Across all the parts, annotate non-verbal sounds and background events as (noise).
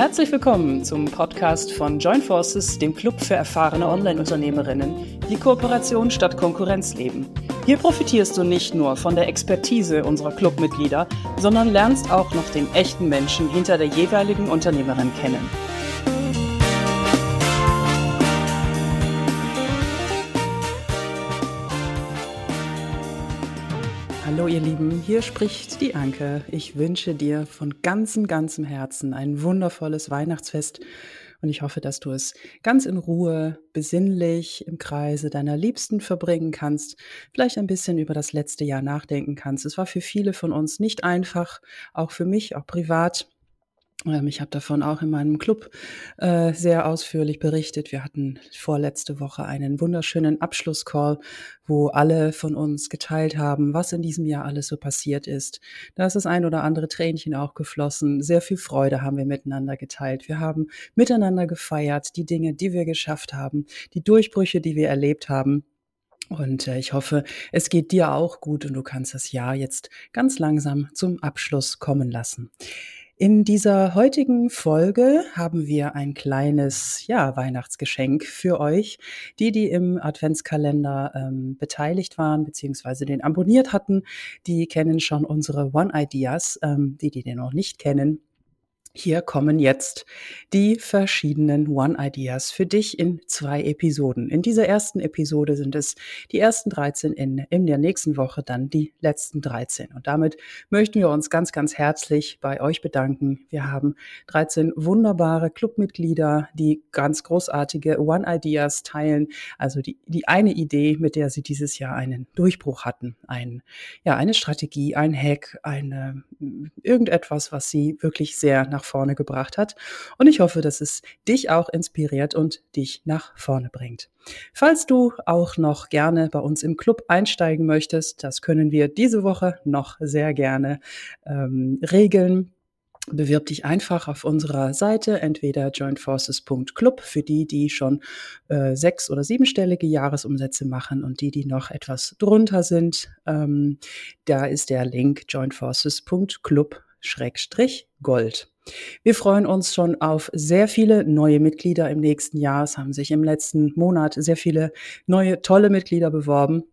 Herzlich willkommen zum Podcast von Join Forces, dem Club für erfahrene Online-Unternehmerinnen, die Kooperation statt Konkurrenz leben. Hier profitierst du nicht nur von der Expertise unserer Clubmitglieder, sondern lernst auch noch den echten Menschen hinter der jeweiligen Unternehmerin kennen. Hallo ihr Lieben, hier spricht die Anke. Ich wünsche dir von ganzem, ganzem Herzen ein wundervolles Weihnachtsfest und ich hoffe, dass du es ganz in Ruhe, besinnlich im Kreise deiner Liebsten verbringen kannst, vielleicht ein bisschen über das letzte Jahr nachdenken kannst. Es war für viele von uns nicht einfach, auch für mich, auch privat. Ähm, ich habe davon auch in meinem Club äh, sehr ausführlich berichtet. Wir hatten vorletzte Woche einen wunderschönen Abschlusscall, wo alle von uns geteilt haben, was in diesem Jahr alles so passiert ist. Da ist das ein oder andere Tränchen auch geflossen. Sehr viel Freude haben wir miteinander geteilt. Wir haben miteinander gefeiert, die Dinge, die wir geschafft haben, die Durchbrüche, die wir erlebt haben. Und äh, ich hoffe, es geht dir auch gut und du kannst das Jahr jetzt ganz langsam zum Abschluss kommen lassen. In dieser heutigen Folge haben wir ein kleines ja, Weihnachtsgeschenk für euch. Die, die im Adventskalender ähm, beteiligt waren bzw. den abonniert hatten, die kennen schon unsere One Ideas. Ähm, die, die den noch nicht kennen, hier kommen jetzt die verschiedenen One-Ideas für dich in zwei Episoden. In dieser ersten Episode sind es die ersten 13, in, in der nächsten Woche dann die letzten 13. Und damit möchten wir uns ganz, ganz herzlich bei euch bedanken. Wir haben 13 wunderbare Clubmitglieder, die ganz großartige One-Ideas teilen. Also die, die eine Idee, mit der sie dieses Jahr einen Durchbruch hatten. Ein, ja, eine Strategie, ein Hack, eine, irgendetwas, was sie wirklich sehr nach nach vorne gebracht hat. Und ich hoffe, dass es dich auch inspiriert und dich nach vorne bringt. Falls du auch noch gerne bei uns im Club einsteigen möchtest, das können wir diese Woche noch sehr gerne ähm, regeln bewirb dich einfach auf unserer Seite, entweder jointforces.club für die, die schon äh, sechs- oder siebenstellige Jahresumsätze machen und die, die noch etwas drunter sind. Ähm, da ist der Link jointforces.club-gold. Wir freuen uns schon auf sehr viele neue Mitglieder im nächsten Jahr. Es haben sich im letzten Monat sehr viele neue, tolle Mitglieder beworben.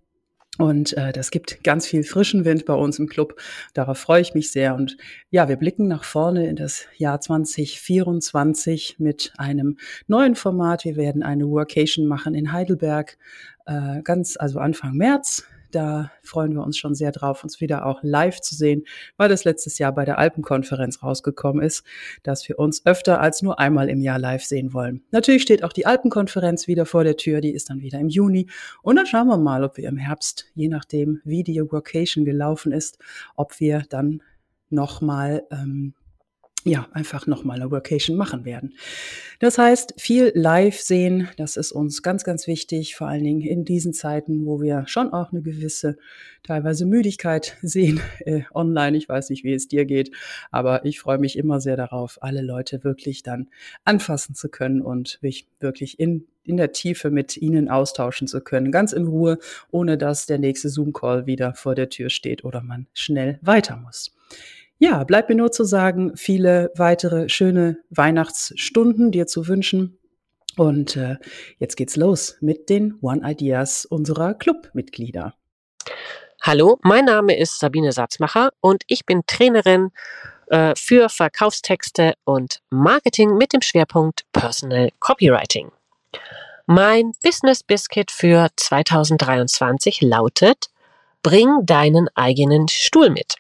Und äh, das gibt ganz viel frischen Wind bei uns im Club. Darauf freue ich mich sehr. Und ja, wir blicken nach vorne in das Jahr 2024 mit einem neuen Format. Wir werden eine Workation machen in Heidelberg, äh, ganz also Anfang März. Da freuen wir uns schon sehr drauf, uns wieder auch live zu sehen, weil das letztes Jahr bei der Alpenkonferenz rausgekommen ist, dass wir uns öfter als nur einmal im Jahr live sehen wollen. Natürlich steht auch die Alpenkonferenz wieder vor der Tür, die ist dann wieder im Juni. Und dann schauen wir mal, ob wir im Herbst, je nachdem, wie die Workation gelaufen ist, ob wir dann nochmal ähm, ja, einfach nochmal eine Workation machen werden. Das heißt, viel live sehen, das ist uns ganz, ganz wichtig, vor allen Dingen in diesen Zeiten, wo wir schon auch eine gewisse, teilweise Müdigkeit (laughs) sehen äh, online. Ich weiß nicht, wie es dir geht, aber ich freue mich immer sehr darauf, alle Leute wirklich dann anfassen zu können und mich wirklich in in der Tiefe mit Ihnen austauschen zu können, ganz in Ruhe, ohne dass der nächste Zoom-Call wieder vor der Tür steht oder man schnell weiter muss. Ja, bleibt mir nur zu sagen, viele weitere schöne Weihnachtsstunden dir zu wünschen. Und äh, jetzt geht's los mit den One Ideas unserer Clubmitglieder. Hallo, mein Name ist Sabine Satzmacher und ich bin Trainerin äh, für Verkaufstexte und Marketing mit dem Schwerpunkt Personal Copywriting. Mein Business Biscuit für 2023 lautet, bring deinen eigenen Stuhl mit.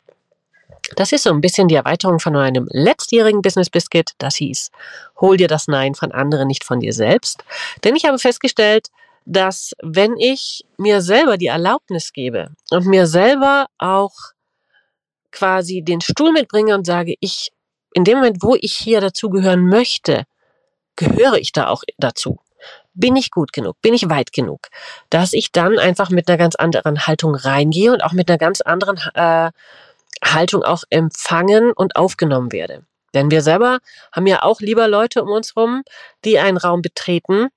Das ist so ein bisschen die Erweiterung von meinem letztjährigen Business Biscuit. Das hieß, hol dir das Nein von anderen, nicht von dir selbst. Denn ich habe festgestellt, dass wenn ich mir selber die Erlaubnis gebe und mir selber auch quasi den Stuhl mitbringe und sage, ich, in dem Moment, wo ich hier dazugehören möchte, gehöre ich da auch dazu. Bin ich gut genug? Bin ich weit genug? Dass ich dann einfach mit einer ganz anderen Haltung reingehe und auch mit einer ganz anderen äh, Haltung auch empfangen und aufgenommen werde. Denn wir selber haben ja auch lieber Leute um uns rum, die einen Raum betreten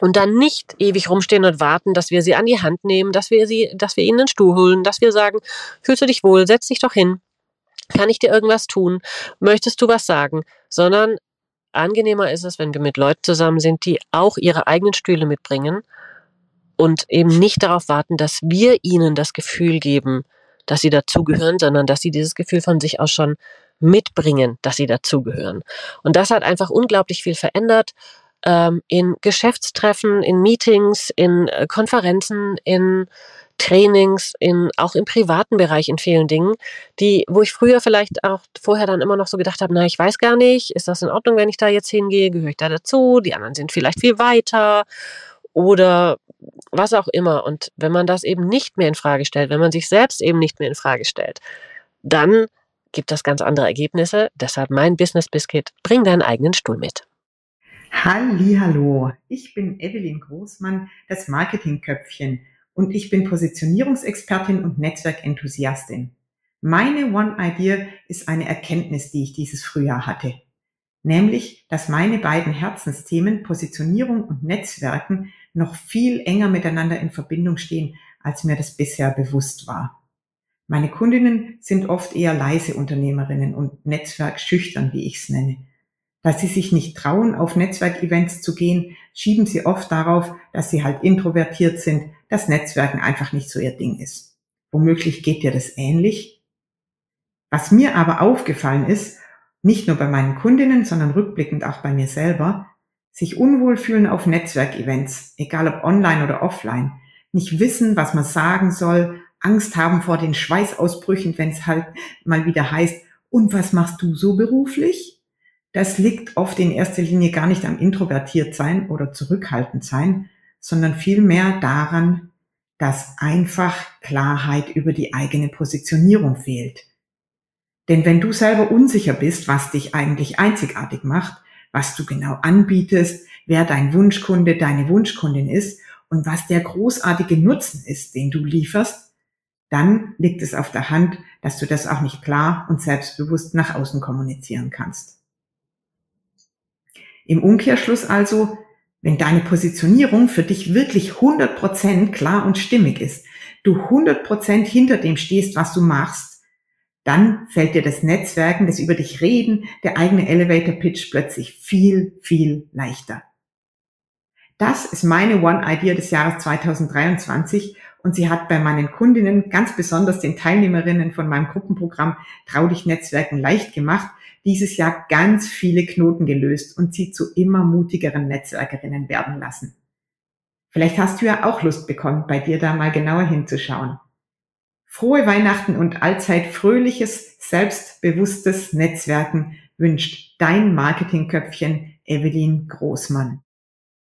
und dann nicht ewig rumstehen und warten, dass wir sie an die Hand nehmen, dass wir sie, dass wir ihnen einen Stuhl holen, dass wir sagen, fühlst du dich wohl, setz dich doch hin. Kann ich dir irgendwas tun? Möchtest du was sagen? Sondern angenehmer ist es, wenn wir mit Leuten zusammen sind, die auch ihre eigenen Stühle mitbringen und eben nicht darauf warten, dass wir ihnen das Gefühl geben, dass sie dazugehören, sondern dass sie dieses Gefühl von sich aus schon mitbringen, dass sie dazugehören. Und das hat einfach unglaublich viel verändert ähm, in Geschäftstreffen, in Meetings, in äh, Konferenzen, in Trainings, in, auch im privaten Bereich in vielen Dingen, die, wo ich früher vielleicht auch vorher dann immer noch so gedacht habe, na, ich weiß gar nicht, ist das in Ordnung, wenn ich da jetzt hingehe, gehöre ich da dazu, die anderen sind vielleicht viel weiter oder was auch immer. Und wenn man das eben nicht mehr in Frage stellt, wenn man sich selbst eben nicht mehr in Frage stellt, dann gibt das ganz andere Ergebnisse. Deshalb mein Business Biscuit, bring deinen eigenen Stuhl mit. Hallo, ich bin Evelyn Großmann, das Marketingköpfchen und ich bin Positionierungsexpertin und Netzwerkenthusiastin. Meine One Idea ist eine Erkenntnis, die ich dieses Frühjahr hatte. Nämlich, dass meine beiden Herzensthemen Positionierung und Netzwerken noch viel enger miteinander in Verbindung stehen, als mir das bisher bewusst war. Meine Kundinnen sind oft eher leise Unternehmerinnen und netzwerkschüchtern, wie ich es nenne. Da sie sich nicht trauen, auf Netzwerkevents zu gehen, schieben sie oft darauf, dass sie halt introvertiert sind, dass Netzwerken einfach nicht so ihr Ding ist. Womöglich geht dir das ähnlich. Was mir aber aufgefallen ist, nicht nur bei meinen Kundinnen, sondern rückblickend auch bei mir selber, sich unwohl fühlen auf Netzwerkevents, egal ob online oder offline, nicht wissen, was man sagen soll, Angst haben vor den Schweißausbrüchen, wenn es halt mal wieder heißt, und was machst du so beruflich? Das liegt oft in erster Linie gar nicht am introvertiert sein oder zurückhaltend sein, sondern vielmehr daran, dass einfach Klarheit über die eigene Positionierung fehlt. Denn wenn du selber unsicher bist, was dich eigentlich einzigartig macht, was du genau anbietest, wer dein Wunschkunde, deine Wunschkundin ist und was der großartige Nutzen ist, den du lieferst, dann liegt es auf der Hand, dass du das auch nicht klar und selbstbewusst nach außen kommunizieren kannst. Im Umkehrschluss also, wenn deine Positionierung für dich wirklich 100% klar und stimmig ist, du 100% hinter dem stehst, was du machst, dann fällt dir das Netzwerken, das über dich reden, der eigene Elevator Pitch plötzlich viel, viel leichter. Das ist meine One Idea des Jahres 2023 und sie hat bei meinen Kundinnen, ganz besonders den Teilnehmerinnen von meinem Gruppenprogramm Trau dich Netzwerken leicht gemacht, dieses Jahr ganz viele Knoten gelöst und sie zu immer mutigeren Netzwerkerinnen werden lassen. Vielleicht hast du ja auch Lust bekommen, bei dir da mal genauer hinzuschauen. Frohe Weihnachten und allzeit fröhliches, selbstbewusstes Netzwerken wünscht dein Marketingköpfchen Evelyn Großmann.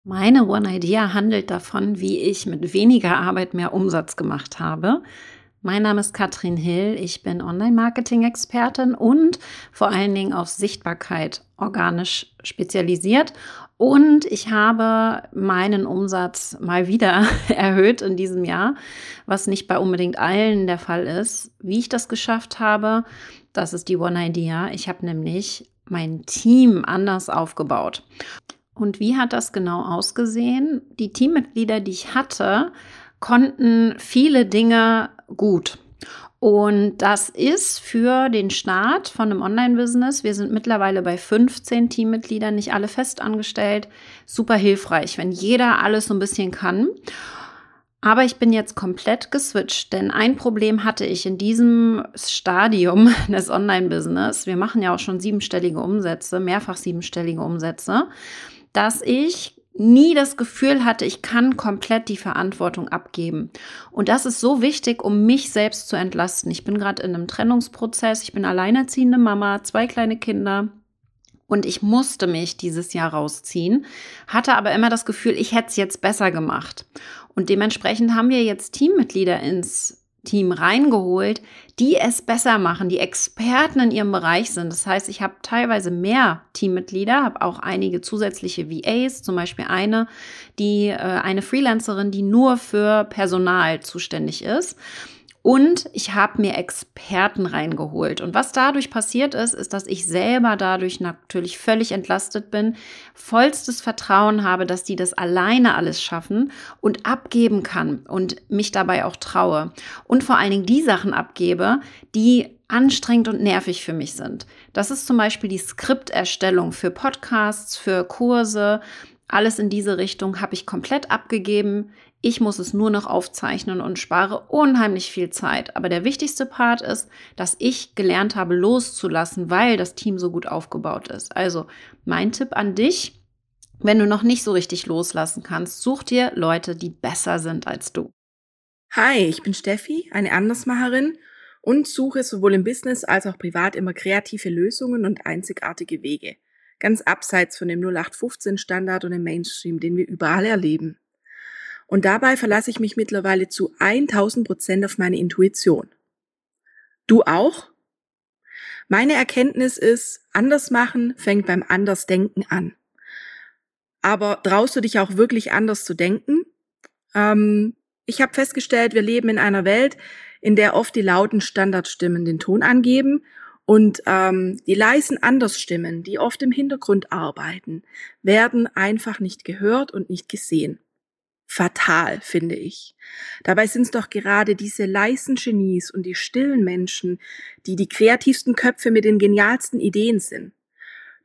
Meine One Idea handelt davon, wie ich mit weniger Arbeit mehr Umsatz gemacht habe. Mein Name ist Katrin Hill, ich bin Online-Marketing-Expertin und vor allen Dingen auf Sichtbarkeit organisch spezialisiert. Und ich habe meinen Umsatz mal wieder (laughs) erhöht in diesem Jahr, was nicht bei unbedingt allen der Fall ist. Wie ich das geschafft habe, das ist die One Idea. Ich habe nämlich mein Team anders aufgebaut. Und wie hat das genau ausgesehen? Die Teammitglieder, die ich hatte, konnten viele Dinge gut. Und das ist für den Start von einem Online-Business, wir sind mittlerweile bei 15 Teammitgliedern, nicht alle fest angestellt, super hilfreich, wenn jeder alles so ein bisschen kann. Aber ich bin jetzt komplett geswitcht, denn ein Problem hatte ich in diesem Stadium (laughs) des Online-Business. Wir machen ja auch schon siebenstellige Umsätze, mehrfach siebenstellige Umsätze, dass ich nie das Gefühl hatte, ich kann komplett die Verantwortung abgeben. Und das ist so wichtig, um mich selbst zu entlasten. Ich bin gerade in einem Trennungsprozess, ich bin alleinerziehende Mama, zwei kleine Kinder. Und ich musste mich dieses Jahr rausziehen, hatte aber immer das Gefühl, ich hätte es jetzt besser gemacht. Und dementsprechend haben wir jetzt Teammitglieder ins Team reingeholt, die es besser machen, die Experten in ihrem Bereich sind. Das heißt, ich habe teilweise mehr Teammitglieder, habe auch einige zusätzliche VAs, zum Beispiel eine, die äh, eine Freelancerin, die nur für Personal zuständig ist. Und ich habe mir Experten reingeholt. Und was dadurch passiert ist, ist, dass ich selber dadurch natürlich völlig entlastet bin, vollstes Vertrauen habe, dass die das alleine alles schaffen und abgeben kann und mich dabei auch traue. Und vor allen Dingen die Sachen abgebe, die anstrengend und nervig für mich sind. Das ist zum Beispiel die Skripterstellung für Podcasts, für Kurse. Alles in diese Richtung habe ich komplett abgegeben. Ich muss es nur noch aufzeichnen und spare unheimlich viel Zeit. Aber der wichtigste Part ist, dass ich gelernt habe, loszulassen, weil das Team so gut aufgebaut ist. Also mein Tipp an dich, wenn du noch nicht so richtig loslassen kannst, such dir Leute, die besser sind als du. Hi, ich bin Steffi, eine Andersmacherin und suche sowohl im Business als auch privat immer kreative Lösungen und einzigartige Wege. Ganz abseits von dem 0815 Standard und dem Mainstream, den wir überall erleben. Und dabei verlasse ich mich mittlerweile zu 1000 Prozent auf meine Intuition. Du auch? Meine Erkenntnis ist, anders machen fängt beim Andersdenken an. Aber traust du dich auch wirklich anders zu denken? Ähm, ich habe festgestellt, wir leben in einer Welt, in der oft die lauten Standardstimmen den Ton angeben und ähm, die leisen Andersstimmen, die oft im Hintergrund arbeiten, werden einfach nicht gehört und nicht gesehen fatal, finde ich. Dabei sind es doch gerade diese leisen Genies und die stillen Menschen, die die kreativsten Köpfe mit den genialsten Ideen sind.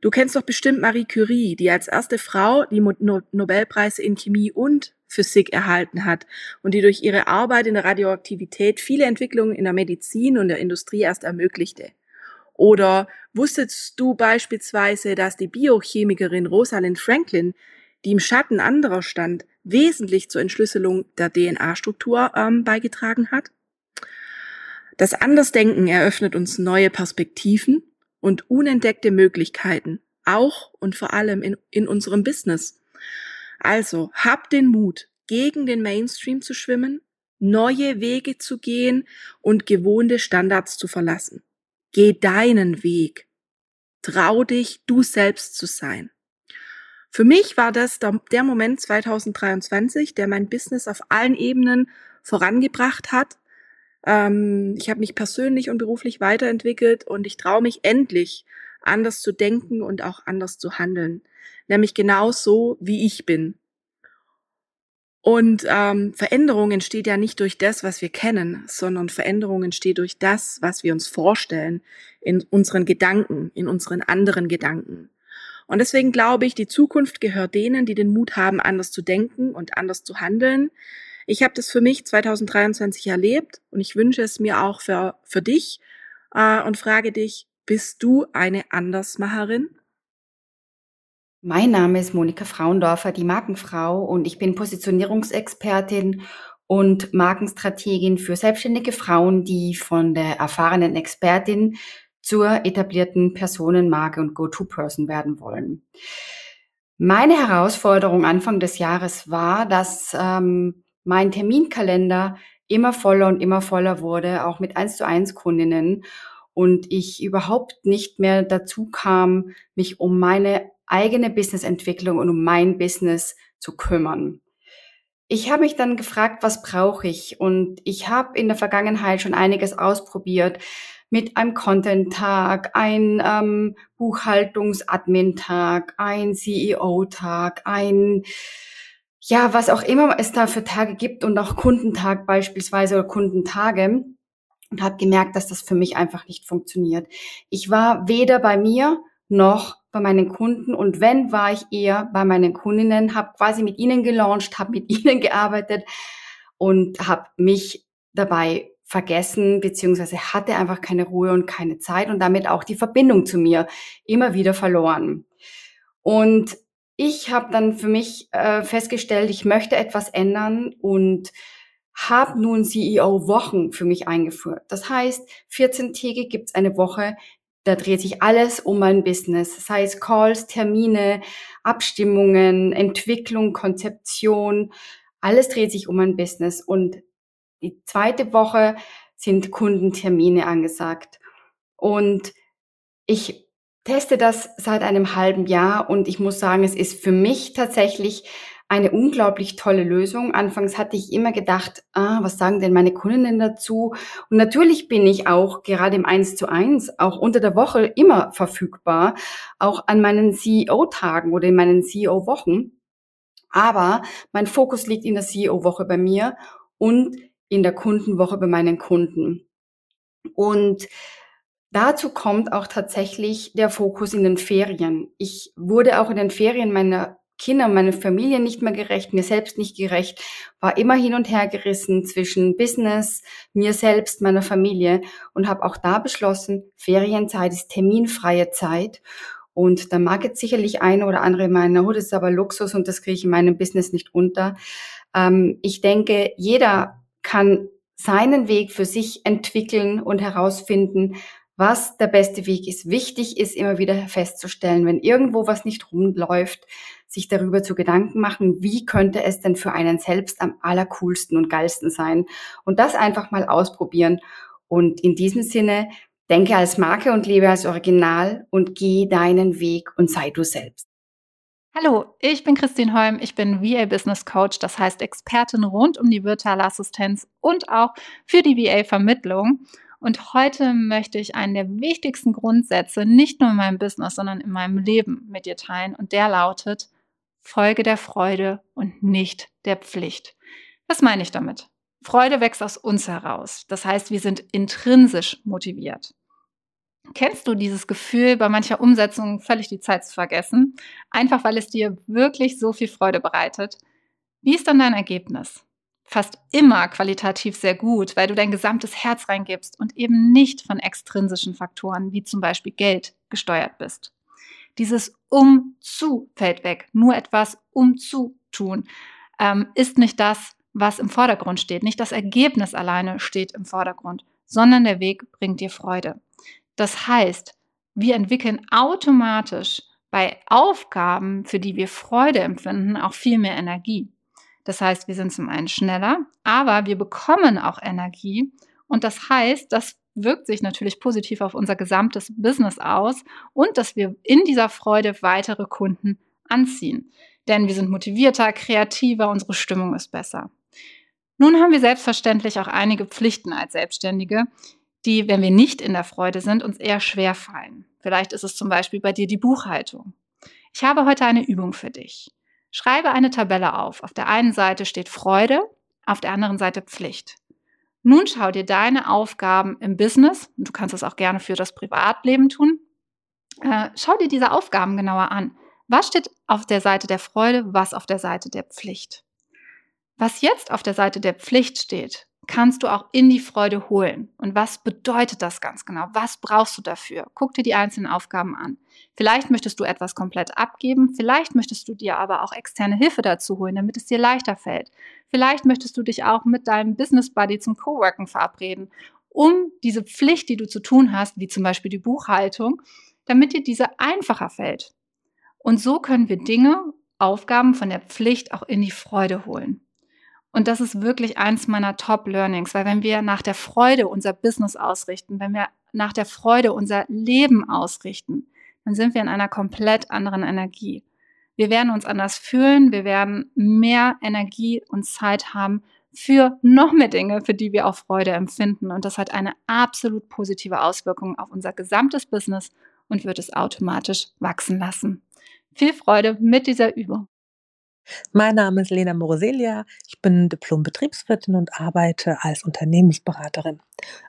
Du kennst doch bestimmt Marie Curie, die als erste Frau die Nobelpreise in Chemie und Physik erhalten hat und die durch ihre Arbeit in der Radioaktivität viele Entwicklungen in der Medizin und der Industrie erst ermöglichte. Oder wusstest du beispielsweise, dass die Biochemikerin Rosalind Franklin, die im Schatten anderer stand, wesentlich zur Entschlüsselung der DNA-Struktur ähm, beigetragen hat. Das Andersdenken eröffnet uns neue Perspektiven und unentdeckte Möglichkeiten, auch und vor allem in, in unserem Business. Also hab den Mut, gegen den Mainstream zu schwimmen, neue Wege zu gehen und gewohnte Standards zu verlassen. Geh deinen Weg. Trau dich, du selbst zu sein. Für mich war das der Moment 2023, der mein Business auf allen Ebenen vorangebracht hat. Ähm, ich habe mich persönlich und beruflich weiterentwickelt und ich traue mich endlich, anders zu denken und auch anders zu handeln. Nämlich genau so, wie ich bin. Und ähm, Veränderung entsteht ja nicht durch das, was wir kennen, sondern Veränderung entsteht durch das, was wir uns vorstellen, in unseren Gedanken, in unseren anderen Gedanken. Und deswegen glaube ich, die Zukunft gehört denen, die den Mut haben, anders zu denken und anders zu handeln. Ich habe das für mich 2023 erlebt und ich wünsche es mir auch für, für dich äh, und frage dich, bist du eine Andersmacherin? Mein Name ist Monika Frauendorfer, die Markenfrau, und ich bin Positionierungsexpertin und Markenstrategin für selbstständige Frauen, die von der erfahrenen Expertin zur etablierten Personenmarke und Go-To-Person werden wollen. Meine Herausforderung Anfang des Jahres war, dass ähm, mein Terminkalender immer voller und immer voller wurde, auch mit 1 zu 1 Kundinnen und ich überhaupt nicht mehr dazu kam, mich um meine eigene Businessentwicklung und um mein Business zu kümmern. Ich habe mich dann gefragt, was brauche ich? Und ich habe in der Vergangenheit schon einiges ausprobiert, mit einem Content-Tag, ein ähm, Buchhaltungs-Admin-Tag, ein CEO-Tag, ein ja, was auch immer es da für Tage gibt und auch Kundentag beispielsweise oder Kundentage und habe gemerkt, dass das für mich einfach nicht funktioniert. Ich war weder bei mir noch bei meinen Kunden und wenn, war ich eher bei meinen Kundinnen, habe quasi mit ihnen gelauncht, habe mit (laughs) ihnen gearbeitet und habe mich dabei vergessen, beziehungsweise hatte einfach keine Ruhe und keine Zeit und damit auch die Verbindung zu mir immer wieder verloren. Und ich habe dann für mich äh, festgestellt, ich möchte etwas ändern und habe nun CEO-Wochen für mich eingeführt. Das heißt, 14 Tage gibt's eine Woche, da dreht sich alles um mein Business, sei es Calls, Termine, Abstimmungen, Entwicklung, Konzeption, alles dreht sich um mein Business und die zweite Woche sind Kundentermine angesagt. Und ich teste das seit einem halben Jahr und ich muss sagen, es ist für mich tatsächlich eine unglaublich tolle Lösung. Anfangs hatte ich immer gedacht, ah, was sagen denn meine Kundinnen dazu? Und natürlich bin ich auch gerade im 1 zu 1, auch unter der Woche immer verfügbar, auch an meinen CEO-Tagen oder in meinen CEO-Wochen. Aber mein Fokus liegt in der CEO-Woche bei mir und in der Kundenwoche bei meinen Kunden. Und Dazu kommt auch tatsächlich der Fokus in den Ferien. Ich wurde auch in den Ferien meiner Kinder meiner Familie nicht mehr gerecht, mir selbst nicht gerecht, war immer hin und her gerissen zwischen Business, mir selbst, meiner Familie und habe auch da beschlossen, Ferienzeit ist terminfreie Zeit. Und da mag jetzt sicherlich eine oder andere meinen, oh, das ist aber Luxus und das kriege ich in meinem Business nicht unter. Ähm, ich denke, jeder kann seinen Weg für sich entwickeln und herausfinden, was der beste Weg ist. Wichtig ist immer wieder festzustellen, wenn irgendwo was nicht rumläuft, sich darüber zu Gedanken machen, wie könnte es denn für einen selbst am allercoolsten und geilsten sein und das einfach mal ausprobieren. Und in diesem Sinne, denke als Marke und lebe als Original und geh deinen Weg und sei du selbst. Hallo, ich bin Christine Holm, ich bin VA Business Coach, das heißt Expertin rund um die virtuelle Assistenz und auch für die VA Vermittlung. Und heute möchte ich einen der wichtigsten Grundsätze nicht nur in meinem Business, sondern in meinem Leben mit dir teilen. Und der lautet, Folge der Freude und nicht der Pflicht. Was meine ich damit? Freude wächst aus uns heraus. Das heißt, wir sind intrinsisch motiviert. Kennst du dieses Gefühl, bei mancher Umsetzung völlig die Zeit zu vergessen, einfach weil es dir wirklich so viel Freude bereitet? Wie ist dann dein Ergebnis? fast immer qualitativ sehr gut, weil du dein gesamtes Herz reingibst und eben nicht von extrinsischen Faktoren wie zum Beispiel Geld gesteuert bist. Dieses um zu fällt weg. Nur etwas um zu tun ähm, ist nicht das, was im Vordergrund steht. Nicht das Ergebnis alleine steht im Vordergrund, sondern der Weg bringt dir Freude. Das heißt, wir entwickeln automatisch bei Aufgaben, für die wir Freude empfinden, auch viel mehr Energie. Das heißt, wir sind zum einen schneller, aber wir bekommen auch Energie. Und das heißt, das wirkt sich natürlich positiv auf unser gesamtes Business aus und dass wir in dieser Freude weitere Kunden anziehen. Denn wir sind motivierter, kreativer, unsere Stimmung ist besser. Nun haben wir selbstverständlich auch einige Pflichten als Selbstständige, die, wenn wir nicht in der Freude sind, uns eher schwer fallen. Vielleicht ist es zum Beispiel bei dir die Buchhaltung. Ich habe heute eine Übung für dich. Schreibe eine Tabelle auf. Auf der einen Seite steht Freude, auf der anderen Seite Pflicht. Nun schau dir deine Aufgaben im Business, und du kannst es auch gerne für das Privatleben tun, äh, schau dir diese Aufgaben genauer an. Was steht auf der Seite der Freude, was auf der Seite der Pflicht? Was jetzt auf der Seite der Pflicht steht, kannst du auch in die Freude holen. Und was bedeutet das ganz genau? Was brauchst du dafür? Guck dir die einzelnen Aufgaben an. Vielleicht möchtest du etwas komplett abgeben, vielleicht möchtest du dir aber auch externe Hilfe dazu holen, damit es dir leichter fällt. Vielleicht möchtest du dich auch mit deinem Business Buddy zum Coworken verabreden, um diese Pflicht, die du zu tun hast, wie zum Beispiel die Buchhaltung, damit dir diese einfacher fällt. Und so können wir Dinge, Aufgaben von der Pflicht auch in die Freude holen. Und das ist wirklich eins meiner Top-Learnings, weil wenn wir nach der Freude unser Business ausrichten, wenn wir nach der Freude unser Leben ausrichten, dann sind wir in einer komplett anderen Energie. Wir werden uns anders fühlen, wir werden mehr Energie und Zeit haben für noch mehr Dinge, für die wir auch Freude empfinden. Und das hat eine absolut positive Auswirkung auf unser gesamtes Business und wird es automatisch wachsen lassen. Viel Freude mit dieser Übung. Mein Name ist Lena Moroselia. Ich bin Diplom-Betriebswirtin und arbeite als Unternehmensberaterin.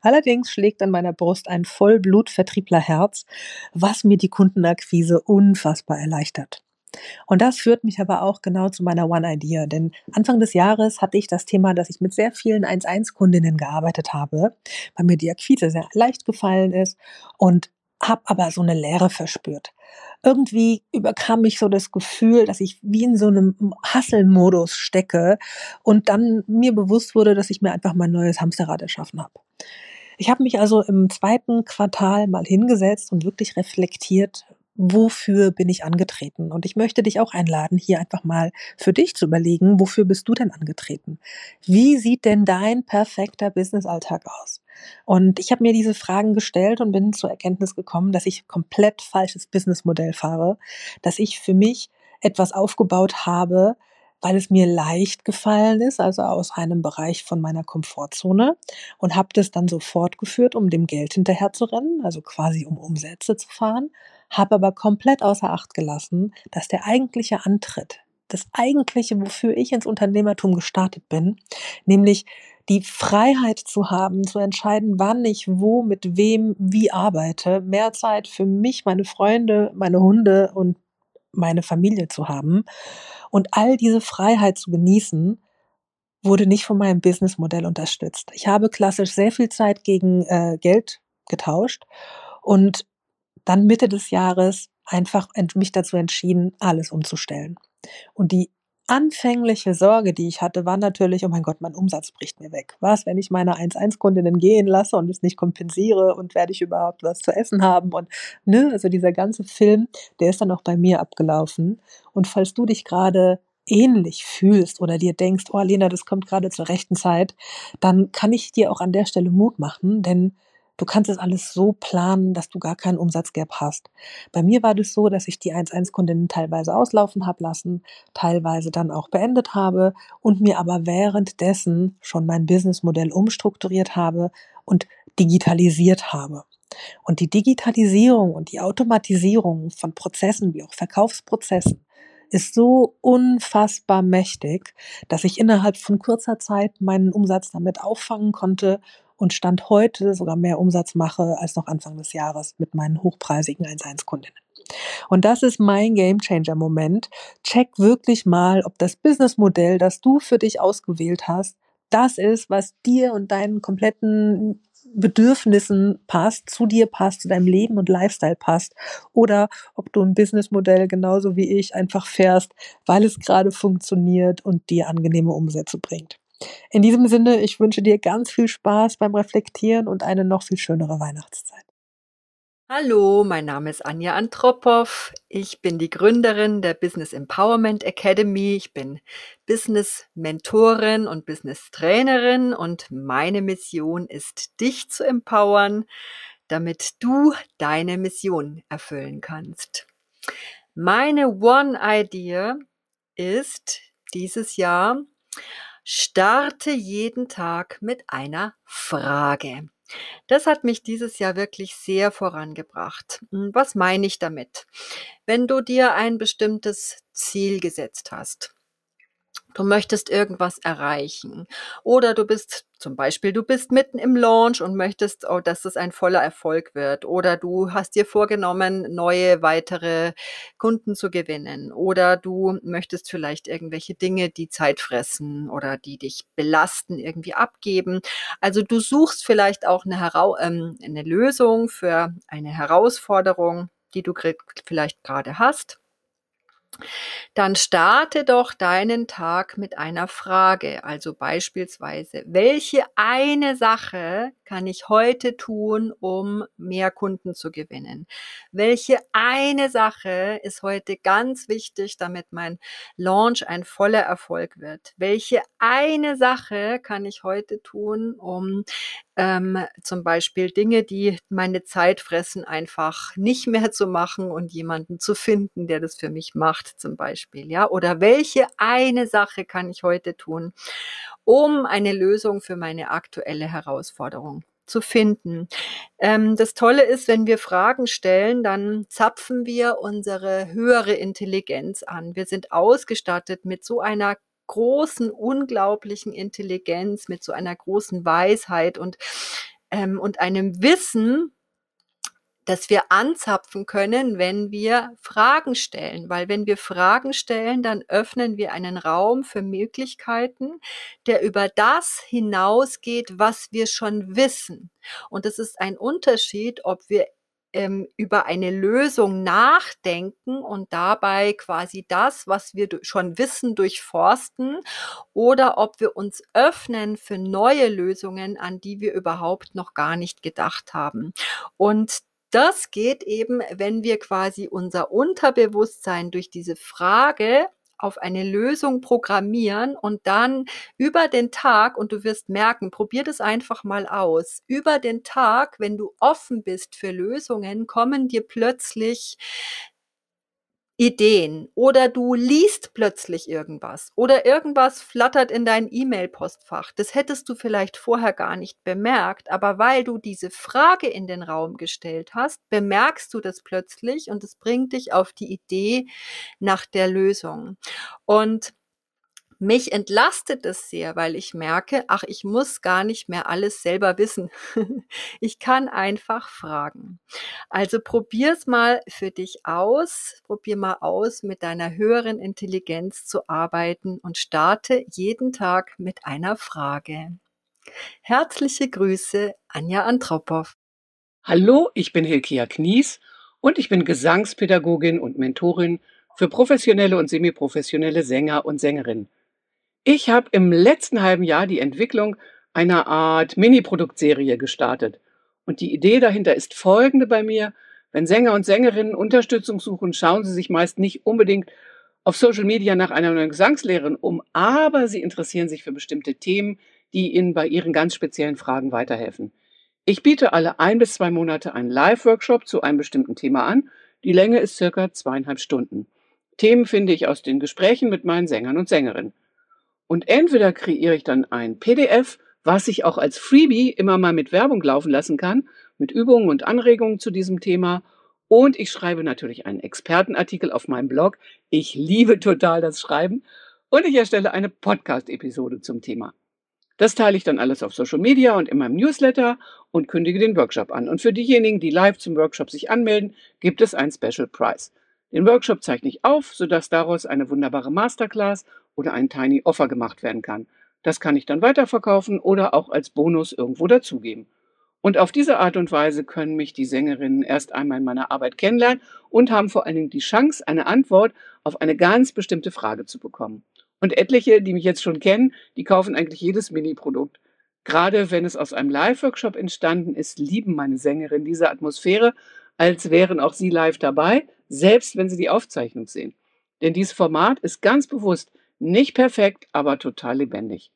Allerdings schlägt an meiner Brust ein Vollblut-Vertrieblerherz, was mir die Kundenakquise unfassbar erleichtert. Und das führt mich aber auch genau zu meiner One Idea, denn Anfang des Jahres hatte ich das Thema, dass ich mit sehr vielen 1-1-Kundinnen gearbeitet habe, weil mir die Akquise sehr leicht gefallen ist und habe aber so eine Leere verspürt irgendwie überkam mich so das Gefühl, dass ich wie in so einem Hasselmodus stecke und dann mir bewusst wurde, dass ich mir einfach mein neues Hamsterrad erschaffen habe. Ich habe mich also im zweiten Quartal mal hingesetzt und wirklich reflektiert, wofür bin ich angetreten? Und ich möchte dich auch einladen, hier einfach mal für dich zu überlegen, wofür bist du denn angetreten? Wie sieht denn dein perfekter Business-Alltag aus? Und ich habe mir diese Fragen gestellt und bin zur Erkenntnis gekommen, dass ich komplett falsches Businessmodell fahre, dass ich für mich etwas aufgebaut habe, weil es mir leicht gefallen ist, also aus einem Bereich von meiner Komfortzone und habe das dann so fortgeführt, um dem Geld hinterher zu rennen, also quasi um Umsätze zu fahren habe aber komplett außer Acht gelassen, dass der eigentliche Antritt, das eigentliche, wofür ich ins Unternehmertum gestartet bin, nämlich die Freiheit zu haben, zu entscheiden, wann ich wo, mit wem, wie arbeite, mehr Zeit für mich, meine Freunde, meine Hunde und meine Familie zu haben und all diese Freiheit zu genießen, wurde nicht von meinem Businessmodell unterstützt. Ich habe klassisch sehr viel Zeit gegen äh, Geld getauscht und dann Mitte des Jahres einfach mich dazu entschieden, alles umzustellen. Und die anfängliche Sorge, die ich hatte, war natürlich, oh mein Gott, mein Umsatz bricht mir weg. Was, wenn ich meine 1-1-Kundinnen gehen lasse und es nicht kompensiere und werde ich überhaupt was zu essen haben? Und ne, also dieser ganze Film, der ist dann auch bei mir abgelaufen. Und falls du dich gerade ähnlich fühlst oder dir denkst, oh Lena, das kommt gerade zur rechten Zeit, dann kann ich dir auch an der Stelle Mut machen, denn Du kannst es alles so planen, dass du gar keinen Umsatzgap hast. Bei mir war das so, dass ich die 1-1-Kundinnen teilweise auslaufen habe lassen, teilweise dann auch beendet habe und mir aber währenddessen schon mein Businessmodell umstrukturiert habe und digitalisiert habe. Und die Digitalisierung und die Automatisierung von Prozessen wie auch Verkaufsprozessen ist so unfassbar mächtig, dass ich innerhalb von kurzer Zeit meinen Umsatz damit auffangen konnte und Stand heute sogar mehr Umsatz mache als noch Anfang des Jahres mit meinen hochpreisigen 1-1-Kundinnen. Und das ist mein Gamechanger-Moment. Check wirklich mal, ob das Businessmodell, das du für dich ausgewählt hast, das ist, was dir und deinen kompletten Bedürfnissen passt, zu dir passt, zu deinem Leben und Lifestyle passt. Oder ob du ein Businessmodell genauso wie ich einfach fährst, weil es gerade funktioniert und dir angenehme Umsätze bringt. In diesem Sinne, ich wünsche dir ganz viel Spaß beim Reflektieren und eine noch viel schönere Weihnachtszeit. Hallo, mein Name ist Anja Antropow. Ich bin die Gründerin der Business Empowerment Academy. Ich bin Business Mentorin und Business Trainerin und meine Mission ist, dich zu empowern, damit du deine Mission erfüllen kannst. Meine One Idea ist dieses Jahr Starte jeden Tag mit einer Frage. Das hat mich dieses Jahr wirklich sehr vorangebracht. Hm, was meine ich damit? Wenn du dir ein bestimmtes Ziel gesetzt hast, du möchtest irgendwas erreichen. Oder du bist zum Beispiel, du bist mitten im Launch und möchtest, oh, dass es ein voller Erfolg wird. Oder du hast dir vorgenommen, neue weitere Kunden zu gewinnen. Oder du möchtest vielleicht irgendwelche Dinge, die Zeit fressen oder die dich belasten, irgendwie abgeben. Also du suchst vielleicht auch eine, Herau ähm, eine Lösung für eine Herausforderung, die du vielleicht gerade hast dann starte doch deinen Tag mit einer Frage. Also beispielsweise, welche eine Sache kann ich heute tun, um mehr Kunden zu gewinnen? Welche eine Sache ist heute ganz wichtig, damit mein Launch ein voller Erfolg wird? Welche eine Sache kann ich heute tun, um ähm, zum Beispiel Dinge, die meine Zeit fressen, einfach nicht mehr zu machen und jemanden zu finden, der das für mich macht, zum Beispiel, ja? Oder welche eine Sache kann ich heute tun, um eine Lösung für meine aktuelle Herausforderung zu finden. Ähm, das Tolle ist, wenn wir Fragen stellen, dann zapfen wir unsere höhere Intelligenz an. Wir sind ausgestattet mit so einer großen, unglaublichen Intelligenz, mit so einer großen Weisheit und, ähm, und einem Wissen, dass wir anzapfen können, wenn wir Fragen stellen. Weil wenn wir Fragen stellen, dann öffnen wir einen Raum für Möglichkeiten, der über das hinausgeht, was wir schon wissen. Und es ist ein Unterschied, ob wir ähm, über eine Lösung nachdenken und dabei quasi das, was wir schon wissen, durchforsten oder ob wir uns öffnen für neue Lösungen, an die wir überhaupt noch gar nicht gedacht haben. Und das geht eben, wenn wir quasi unser Unterbewusstsein durch diese Frage auf eine Lösung programmieren und dann über den Tag, und du wirst merken, probier das einfach mal aus, über den Tag, wenn du offen bist für Lösungen, kommen dir plötzlich Ideen oder du liest plötzlich irgendwas oder irgendwas flattert in dein E-Mail-Postfach. Das hättest du vielleicht vorher gar nicht bemerkt, aber weil du diese Frage in den Raum gestellt hast, bemerkst du das plötzlich und es bringt dich auf die Idee nach der Lösung. Und Mich entlastet es sehr, weil ich merke, ach, ich muss gar nicht mehr alles selber wissen. (laughs) ich kann einfach fragen. Also probier's mal für dich aus. Probier mal aus, mit deiner höheren Intelligenz zu arbeiten und starte jeden Tag mit einer Frage. Herzliche Grüße, Anja Antropow. Hallo, ich bin Hilkia Knies und ich bin Gesangspädagogin und Mentorin für professionelle und semiprofessionelle Sänger und Sängerinnen. Ich habe im letzten halben Jahr die Entwicklung einer Art Mini-Produktserie gestartet. Und die Idee dahinter ist folgende bei mir. Wenn Sänger und Sängerinnen Unterstützung suchen, schauen sie sich meist nicht unbedingt auf Social Media nach einer neuen Gesangslehrerin um, aber sie interessieren sich für bestimmte Themen, die ihnen bei ihren ganz speziellen Fragen weiterhelfen. Ich biete alle ein bis zwei Monate einen Live-Workshop zu einem bestimmten Thema an. Die Länge ist circa zweieinhalb Stunden. Themen finde ich aus den Gesprächen mit meinen Sängern und Sängerinnen. Und entweder kreiere ich dann ein PDF, was ich auch als Freebie immer mal mit Werbung laufen lassen kann, mit Übungen und Anregungen zu diesem Thema. Und ich schreibe natürlich einen Expertenartikel auf meinem Blog. Ich liebe total das Schreiben. Und ich erstelle eine Podcast-Episode zum Thema. Das teile ich dann alles auf Social Media und in meinem Newsletter und kündige den Workshop an. Und für diejenigen, die live zum Workshop sich anmelden, gibt es einen Special Price. Den Workshop zeichne ich auf, sodass daraus eine wunderbare Masterclass oder ein Tiny Offer gemacht werden kann. Das kann ich dann weiterverkaufen oder auch als Bonus irgendwo dazugeben. Und auf diese Art und Weise können mich die Sängerinnen erst einmal in meiner Arbeit kennenlernen und haben vor allen Dingen die Chance, eine Antwort auf eine ganz bestimmte Frage zu bekommen. Und etliche, die mich jetzt schon kennen, die kaufen eigentlich jedes Mini-Produkt. Gerade wenn es aus einem Live-Workshop entstanden ist, lieben meine Sängerinnen diese Atmosphäre, als wären auch sie live dabei, selbst wenn sie die Aufzeichnung sehen. Denn dieses Format ist ganz bewusst nicht perfekt, aber total lebendig.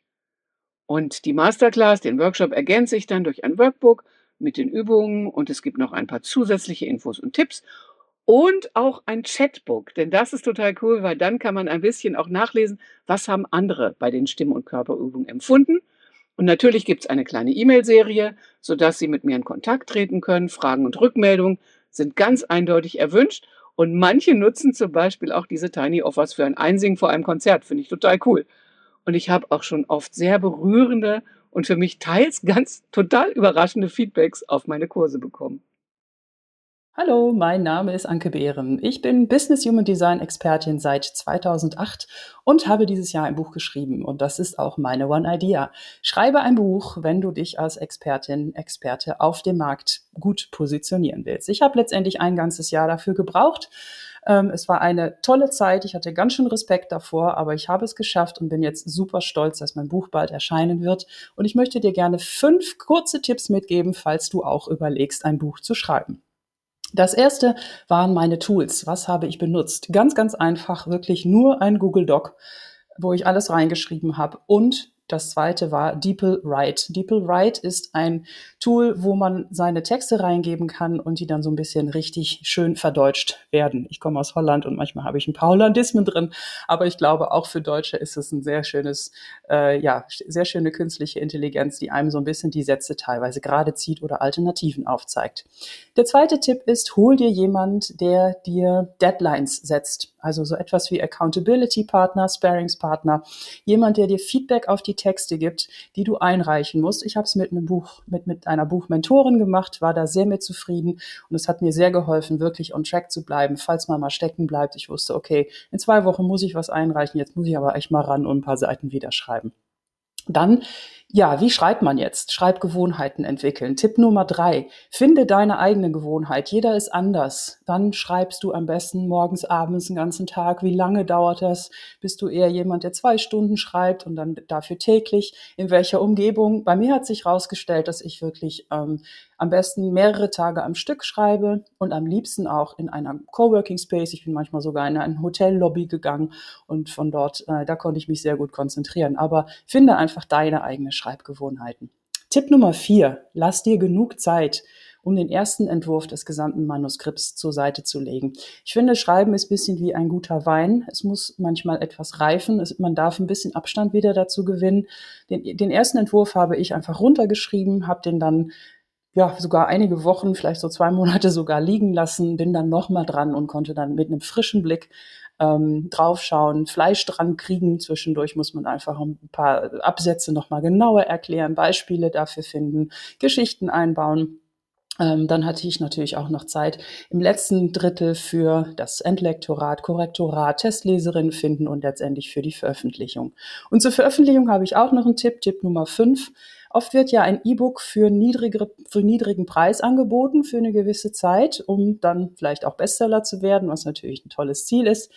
Und die Masterclass, den Workshop ergänze ich dann durch ein Workbook mit den Übungen und es gibt noch ein paar zusätzliche Infos und Tipps und auch ein Chatbook, denn das ist total cool, weil dann kann man ein bisschen auch nachlesen, was haben andere bei den Stimm- und Körperübungen empfunden. Und natürlich gibt es eine kleine E-Mail-Serie, sodass Sie mit mir in Kontakt treten können. Fragen und Rückmeldungen sind ganz eindeutig erwünscht. Und manche nutzen zum Beispiel auch diese Tiny Offers für ein Einsingen vor einem Konzert. Finde ich total cool. Und ich habe auch schon oft sehr berührende und für mich teils ganz total überraschende Feedbacks auf meine Kurse bekommen. Hallo, mein Name ist Anke Behren. Ich bin Business Human Design Expertin seit 2008 und habe dieses Jahr ein Buch geschrieben und das ist auch meine One Idea. Schreibe ein Buch, wenn du dich als Expertin, Experte auf dem Markt gut positionieren willst. Ich habe letztendlich ein ganzes Jahr dafür gebraucht. Ähm, es war eine tolle Zeit. Ich hatte ganz schön Respekt davor, aber ich habe es geschafft und bin jetzt super stolz, dass mein Buch bald erscheinen wird. Und ich möchte dir gerne fünf kurze Tipps mitgeben, falls du auch überlegst, ein Buch zu schreiben. Das erste waren meine Tools. Was habe ich benutzt? Ganz, ganz einfach, wirklich nur ein Google Doc, wo ich alles reingeschrieben habe und das zweite war DeepL Write. DeepL Write ist ein Tool, wo man seine Texte reingeben kann und die dann so ein bisschen richtig schön verdeutscht werden. Ich komme aus Holland und manchmal habe ich ein paar Hollandismen drin, aber ich glaube, auch für Deutsche ist es ein sehr schönes, äh, ja, sehr schöne künstliche Intelligenz, die einem so ein bisschen die Sätze teilweise gerade zieht oder Alternativen aufzeigt. Der zweite Tipp ist, hol dir jemand, der dir Deadlines setzt. Also so etwas wie Accountability Partner, Sparings Partner, jemand, der dir Feedback auf die Texte gibt, die du einreichen musst. Ich habe es mit einem Buch, mit, mit einer Buchmentorin gemacht, war da sehr mit zufrieden und es hat mir sehr geholfen, wirklich on track zu bleiben, falls man mal stecken bleibt. Ich wusste, okay, in zwei Wochen muss ich was einreichen, jetzt muss ich aber echt mal ran und ein paar Seiten wieder schreiben. Dann, ja, wie schreibt man jetzt? Schreibgewohnheiten entwickeln. Tipp Nummer drei. Finde deine eigene Gewohnheit. Jeder ist anders. Dann schreibst du am besten morgens, abends, den ganzen Tag. Wie lange dauert das? Bist du eher jemand, der zwei Stunden schreibt und dann dafür täglich? In welcher Umgebung? Bei mir hat sich herausgestellt, dass ich wirklich ähm, am besten mehrere Tage am Stück schreibe und am liebsten auch in einer Coworking Space. Ich bin manchmal sogar in ein Hotellobby gegangen und von dort, äh, da konnte ich mich sehr gut konzentrieren. Aber finde einfach deine eigene Schreibgewohnheiten. Tipp Nummer vier, lass dir genug Zeit, um den ersten Entwurf des gesamten Manuskripts zur Seite zu legen. Ich finde, Schreiben ist ein bisschen wie ein guter Wein. Es muss manchmal etwas reifen. Es, man darf ein bisschen Abstand wieder dazu gewinnen. Den, den ersten Entwurf habe ich einfach runtergeschrieben, habe den dann ja, sogar einige Wochen, vielleicht so zwei Monate sogar liegen lassen, bin dann nochmal dran und konnte dann mit einem frischen Blick ähm, draufschauen, Fleisch dran kriegen. Zwischendurch muss man einfach ein paar Absätze nochmal genauer erklären, Beispiele dafür finden, Geschichten einbauen. Ähm, dann hatte ich natürlich auch noch Zeit im letzten Drittel für das Endlektorat, Korrektorat, Testleserin finden und letztendlich für die Veröffentlichung. Und zur Veröffentlichung habe ich auch noch einen Tipp, Tipp Nummer 5. Oft wird ja ein E-Book für, für niedrigen Preis angeboten für eine gewisse Zeit, um dann vielleicht auch Bestseller zu werden, was natürlich ein tolles Ziel ist.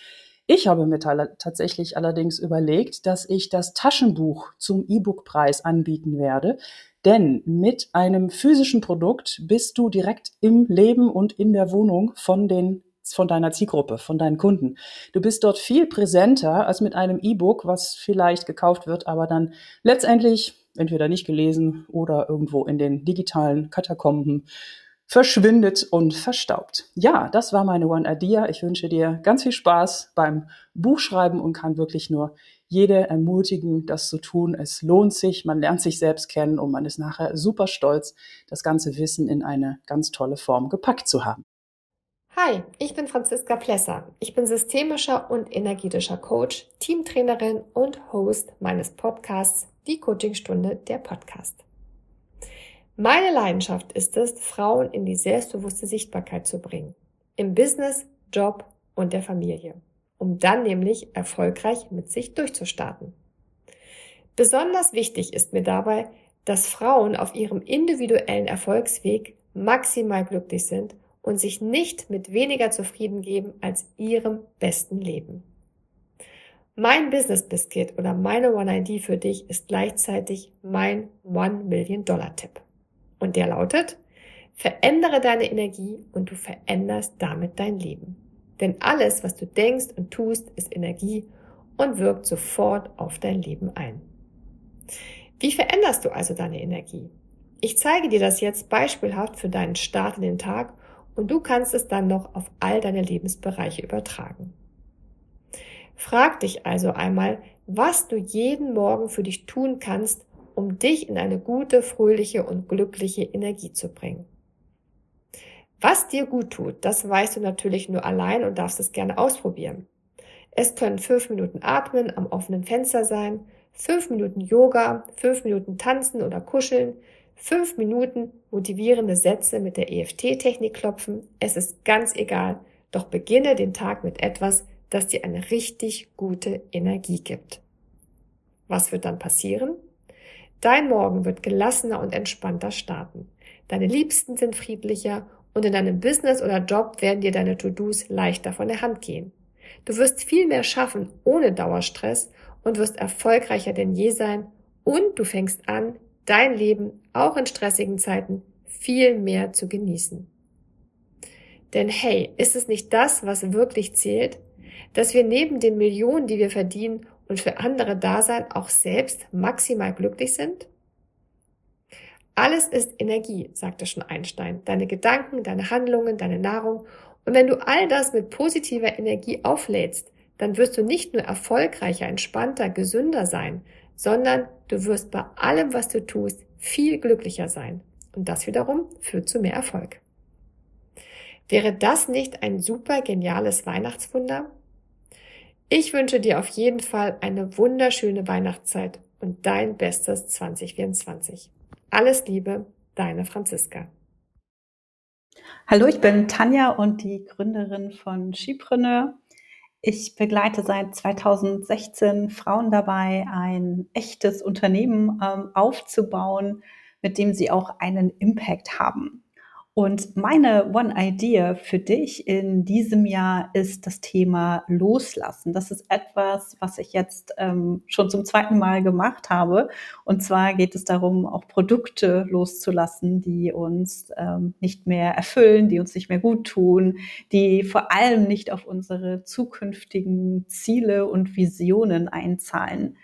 Ich habe mir tatsächlich allerdings überlegt, dass ich das Taschenbuch zum E-Book-Preis anbieten werde. Denn mit einem physischen Produkt bist du direkt im Leben und in der Wohnung von den von deiner Zielgruppe, von deinen Kunden. Du bist dort viel präsenter als mit einem E-Book, was vielleicht gekauft wird, aber dann letztendlich entweder nicht gelesen oder irgendwo in den digitalen Katakomben verschwindet und verstaubt. Ja, das war meine One Idea. Ich wünsche dir ganz viel Spaß beim Buchschreiben und kann wirklich nur jede ermutigen, das zu tun. Es lohnt sich, man lernt sich selbst kennen und man ist nachher super stolz, das ganze Wissen in eine ganz tolle Form gepackt zu haben. Hi, ich bin Franziska Plesser. Ich bin systemischer und energetischer Coach, Teamtrainerin und Host meines Podcasts Die Coachingstunde der Podcast. Meine Leidenschaft ist es, Frauen in die selbstbewusste Sichtbarkeit zu bringen. Im Business, Job und der Familie um dann nämlich erfolgreich mit sich durchzustarten. Besonders wichtig ist mir dabei, dass Frauen auf ihrem individuellen Erfolgsweg maximal glücklich sind und sich nicht mit weniger zufrieden geben als ihrem besten Leben. Mein Business Biscuit oder meine One ID für dich ist gleichzeitig mein One Million Dollar Tipp. Und der lautet, verändere deine Energie und du veränderst damit dein Leben. Denn alles, was du denkst und tust, ist Energie und wirkt sofort auf dein Leben ein. Wie veränderst du also deine Energie? Ich zeige dir das jetzt beispielhaft für deinen Start in den Tag und du kannst es dann noch auf all deine Lebensbereiche übertragen. Frag dich also einmal, was du jeden Morgen für dich tun kannst, um dich in eine gute, fröhliche und glückliche Energie zu bringen. Was dir gut tut, das weißt du natürlich nur allein und darfst es gerne ausprobieren. Es können fünf Minuten Atmen am offenen Fenster sein, fünf Minuten Yoga, fünf Minuten Tanzen oder Kuscheln, fünf Minuten motivierende Sätze mit der EFT-Technik klopfen. Es ist ganz egal, doch beginne den Tag mit etwas, das dir eine richtig gute Energie gibt. Was wird dann passieren? Dein Morgen wird gelassener und entspannter starten. Deine Liebsten sind friedlicher und in deinem Business oder Job werden dir deine To-Dos leichter von der Hand gehen. Du wirst viel mehr schaffen ohne Dauerstress und wirst erfolgreicher denn je sein und du fängst an, dein Leben auch in stressigen Zeiten viel mehr zu genießen. Denn hey, ist es nicht das, was wirklich zählt, dass wir neben den Millionen, die wir verdienen und für andere da sein, auch selbst maximal glücklich sind? Alles ist Energie, sagte schon Einstein. Deine Gedanken, deine Handlungen, deine Nahrung. Und wenn du all das mit positiver Energie auflädst, dann wirst du nicht nur erfolgreicher, entspannter, gesünder sein, sondern du wirst bei allem, was du tust, viel glücklicher sein. Und das wiederum führt zu mehr Erfolg. Wäre das nicht ein super geniales Weihnachtswunder? Ich wünsche dir auf jeden Fall eine wunderschöne Weihnachtszeit und dein bestes 2024. Alles Liebe, deine Franziska. Hallo, ich bin Tanja und die Gründerin von Skipreneur. Ich begleite seit 2016 Frauen dabei, ein echtes Unternehmen ähm, aufzubauen, mit dem sie auch einen Impact haben. Und meine One Idea für dich in diesem Jahr ist das Thema Loslassen. Das ist etwas, was ich jetzt ähm, schon zum zweiten Mal gemacht habe. Und zwar geht es darum, auch Produkte loszulassen, die uns ähm, nicht mehr erfüllen, die uns nicht mehr gut tun, die vor allem nicht auf unsere zukünftigen Ziele und Visionen einzahlen.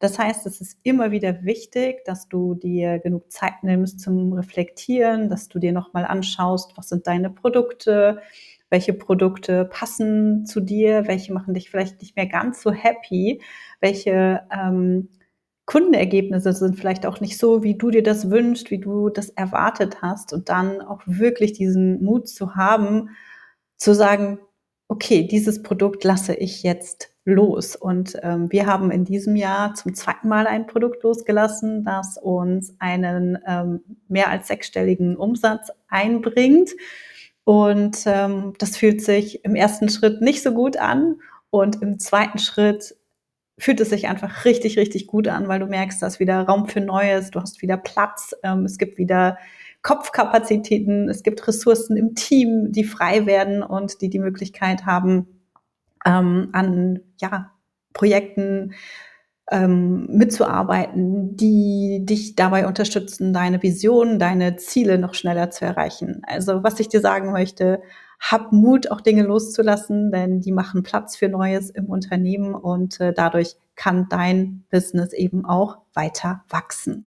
Das heißt, es ist immer wieder wichtig, dass du dir genug Zeit nimmst zum Reflektieren, dass du dir nochmal anschaust, was sind deine Produkte, welche Produkte passen zu dir, welche machen dich vielleicht nicht mehr ganz so happy, welche ähm, Kundenergebnisse sind vielleicht auch nicht so, wie du dir das wünschst, wie du das erwartet hast und dann auch wirklich diesen Mut zu haben, zu sagen, okay, dieses Produkt lasse ich jetzt los. Und ähm, wir haben in diesem Jahr zum zweiten Mal ein Produkt losgelassen, das uns einen ähm, mehr als sechsstelligen Umsatz einbringt. Und ähm, das fühlt sich im ersten Schritt nicht so gut an. Und im zweiten Schritt fühlt es sich einfach richtig, richtig gut an, weil du merkst, da ist wieder Raum für Neues, du hast wieder Platz, ähm, es gibt wieder Kopfkapazitäten, es gibt Ressourcen im Team, die frei werden und die die Möglichkeit haben, ähm, an ja, Projekten ähm, mitzuarbeiten, die dich dabei unterstützen, deine Vision, deine Ziele noch schneller zu erreichen. Also was ich dir sagen möchte, hab Mut, auch Dinge loszulassen, denn die machen Platz für Neues im Unternehmen und äh, dadurch kann dein Business eben auch weiter wachsen.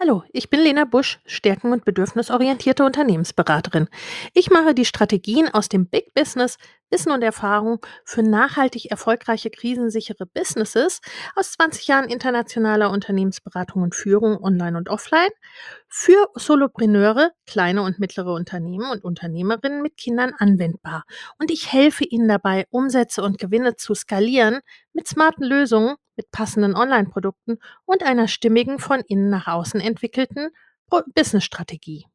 Hallo, ich bin Lena Busch, stärken- und bedürfnisorientierte Unternehmensberaterin. Ich mache die Strategien aus dem Big Business, Wissen und Erfahrung für nachhaltig erfolgreiche, krisensichere Businesses aus 20 Jahren internationaler Unternehmensberatung und Führung online und offline für Solopreneure, kleine und mittlere Unternehmen und Unternehmerinnen mit Kindern anwendbar. Und ich helfe ihnen dabei, Umsätze und Gewinne zu skalieren mit smarten Lösungen mit passenden Online-Produkten und einer stimmigen, von innen nach außen entwickelten Business-Strategie.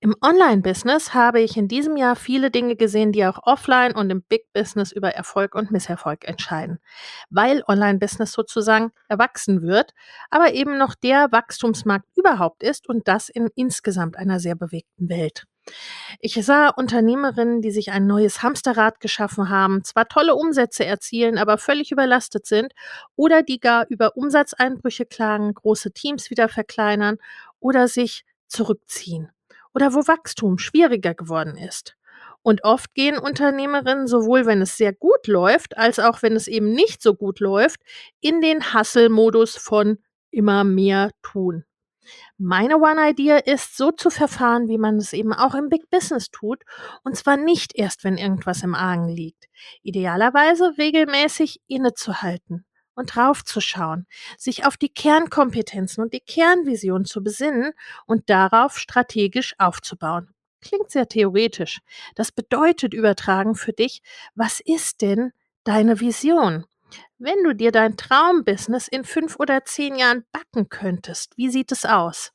Im Online-Business habe ich in diesem Jahr viele Dinge gesehen, die auch offline und im Big-Business über Erfolg und Misserfolg entscheiden, weil Online-Business sozusagen erwachsen wird, aber eben noch der Wachstumsmarkt überhaupt ist und das in insgesamt einer sehr bewegten Welt. Ich sah Unternehmerinnen, die sich ein neues Hamsterrad geschaffen haben, zwar tolle Umsätze erzielen, aber völlig überlastet sind oder die gar über Umsatzeinbrüche klagen, große Teams wieder verkleinern oder sich zurückziehen oder wo Wachstum schwieriger geworden ist. Und oft gehen Unternehmerinnen, sowohl wenn es sehr gut läuft, als auch wenn es eben nicht so gut läuft, in den Hustle-Modus von immer mehr tun. Meine One Idea ist, so zu verfahren, wie man es eben auch im Big Business tut, und zwar nicht erst, wenn irgendwas im Argen liegt. Idealerweise regelmäßig innezuhalten und draufzuschauen, sich auf die Kernkompetenzen und die Kernvision zu besinnen und darauf strategisch aufzubauen. Klingt sehr theoretisch. Das bedeutet übertragen für dich, was ist denn deine Vision? Wenn du dir dein Traumbusiness in fünf oder zehn Jahren backen könntest, wie sieht es aus?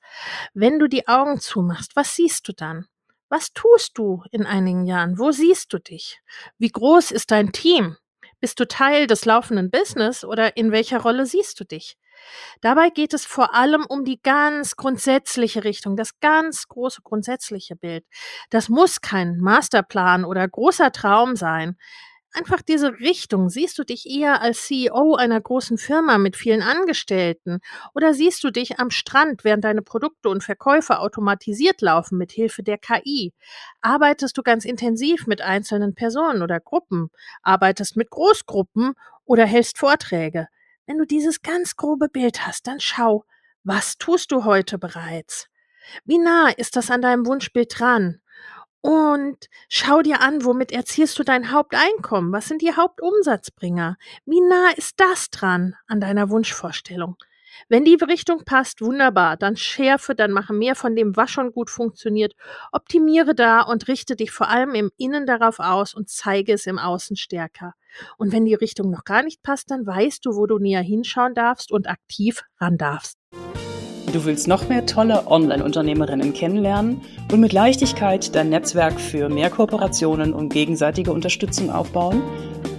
Wenn du die Augen zumachst, was siehst du dann? Was tust du in einigen Jahren? Wo siehst du dich? Wie groß ist dein Team? Bist du Teil des laufenden Business oder in welcher Rolle siehst du dich? Dabei geht es vor allem um die ganz grundsätzliche Richtung, das ganz große grundsätzliche Bild. Das muss kein Masterplan oder großer Traum sein einfach diese Richtung. Siehst du dich eher als CEO einer großen Firma mit vielen Angestellten oder siehst du dich am Strand, während deine Produkte und Verkäufe automatisiert laufen mit Hilfe der KI? Arbeitest du ganz intensiv mit einzelnen Personen oder Gruppen? Arbeitest mit Großgruppen oder hältst Vorträge? Wenn du dieses ganz grobe Bild hast, dann schau, was tust du heute bereits? Wie nah ist das an deinem Wunschbild dran? Und schau dir an, womit erzielst du dein Haupteinkommen? Was sind die Hauptumsatzbringer? Wie nah ist das dran an deiner Wunschvorstellung? Wenn die Richtung passt, wunderbar, dann schärfe, dann mache mehr von dem, was schon gut funktioniert, optimiere da und richte dich vor allem im Innen darauf aus und zeige es im Außen stärker. Und wenn die Richtung noch gar nicht passt, dann weißt du, wo du näher hinschauen darfst und aktiv ran darfst. Du willst noch mehr tolle Online-Unternehmerinnen kennenlernen und mit Leichtigkeit dein Netzwerk für mehr Kooperationen und gegenseitige Unterstützung aufbauen?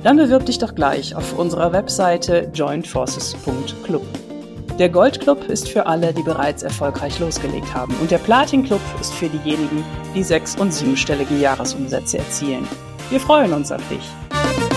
Dann bewirb dich doch gleich auf unserer Webseite jointforces.club. Der Goldclub ist für alle, die bereits erfolgreich losgelegt haben und der Platin-Club ist für diejenigen, die sechs- und siebenstellige Jahresumsätze erzielen. Wir freuen uns auf dich.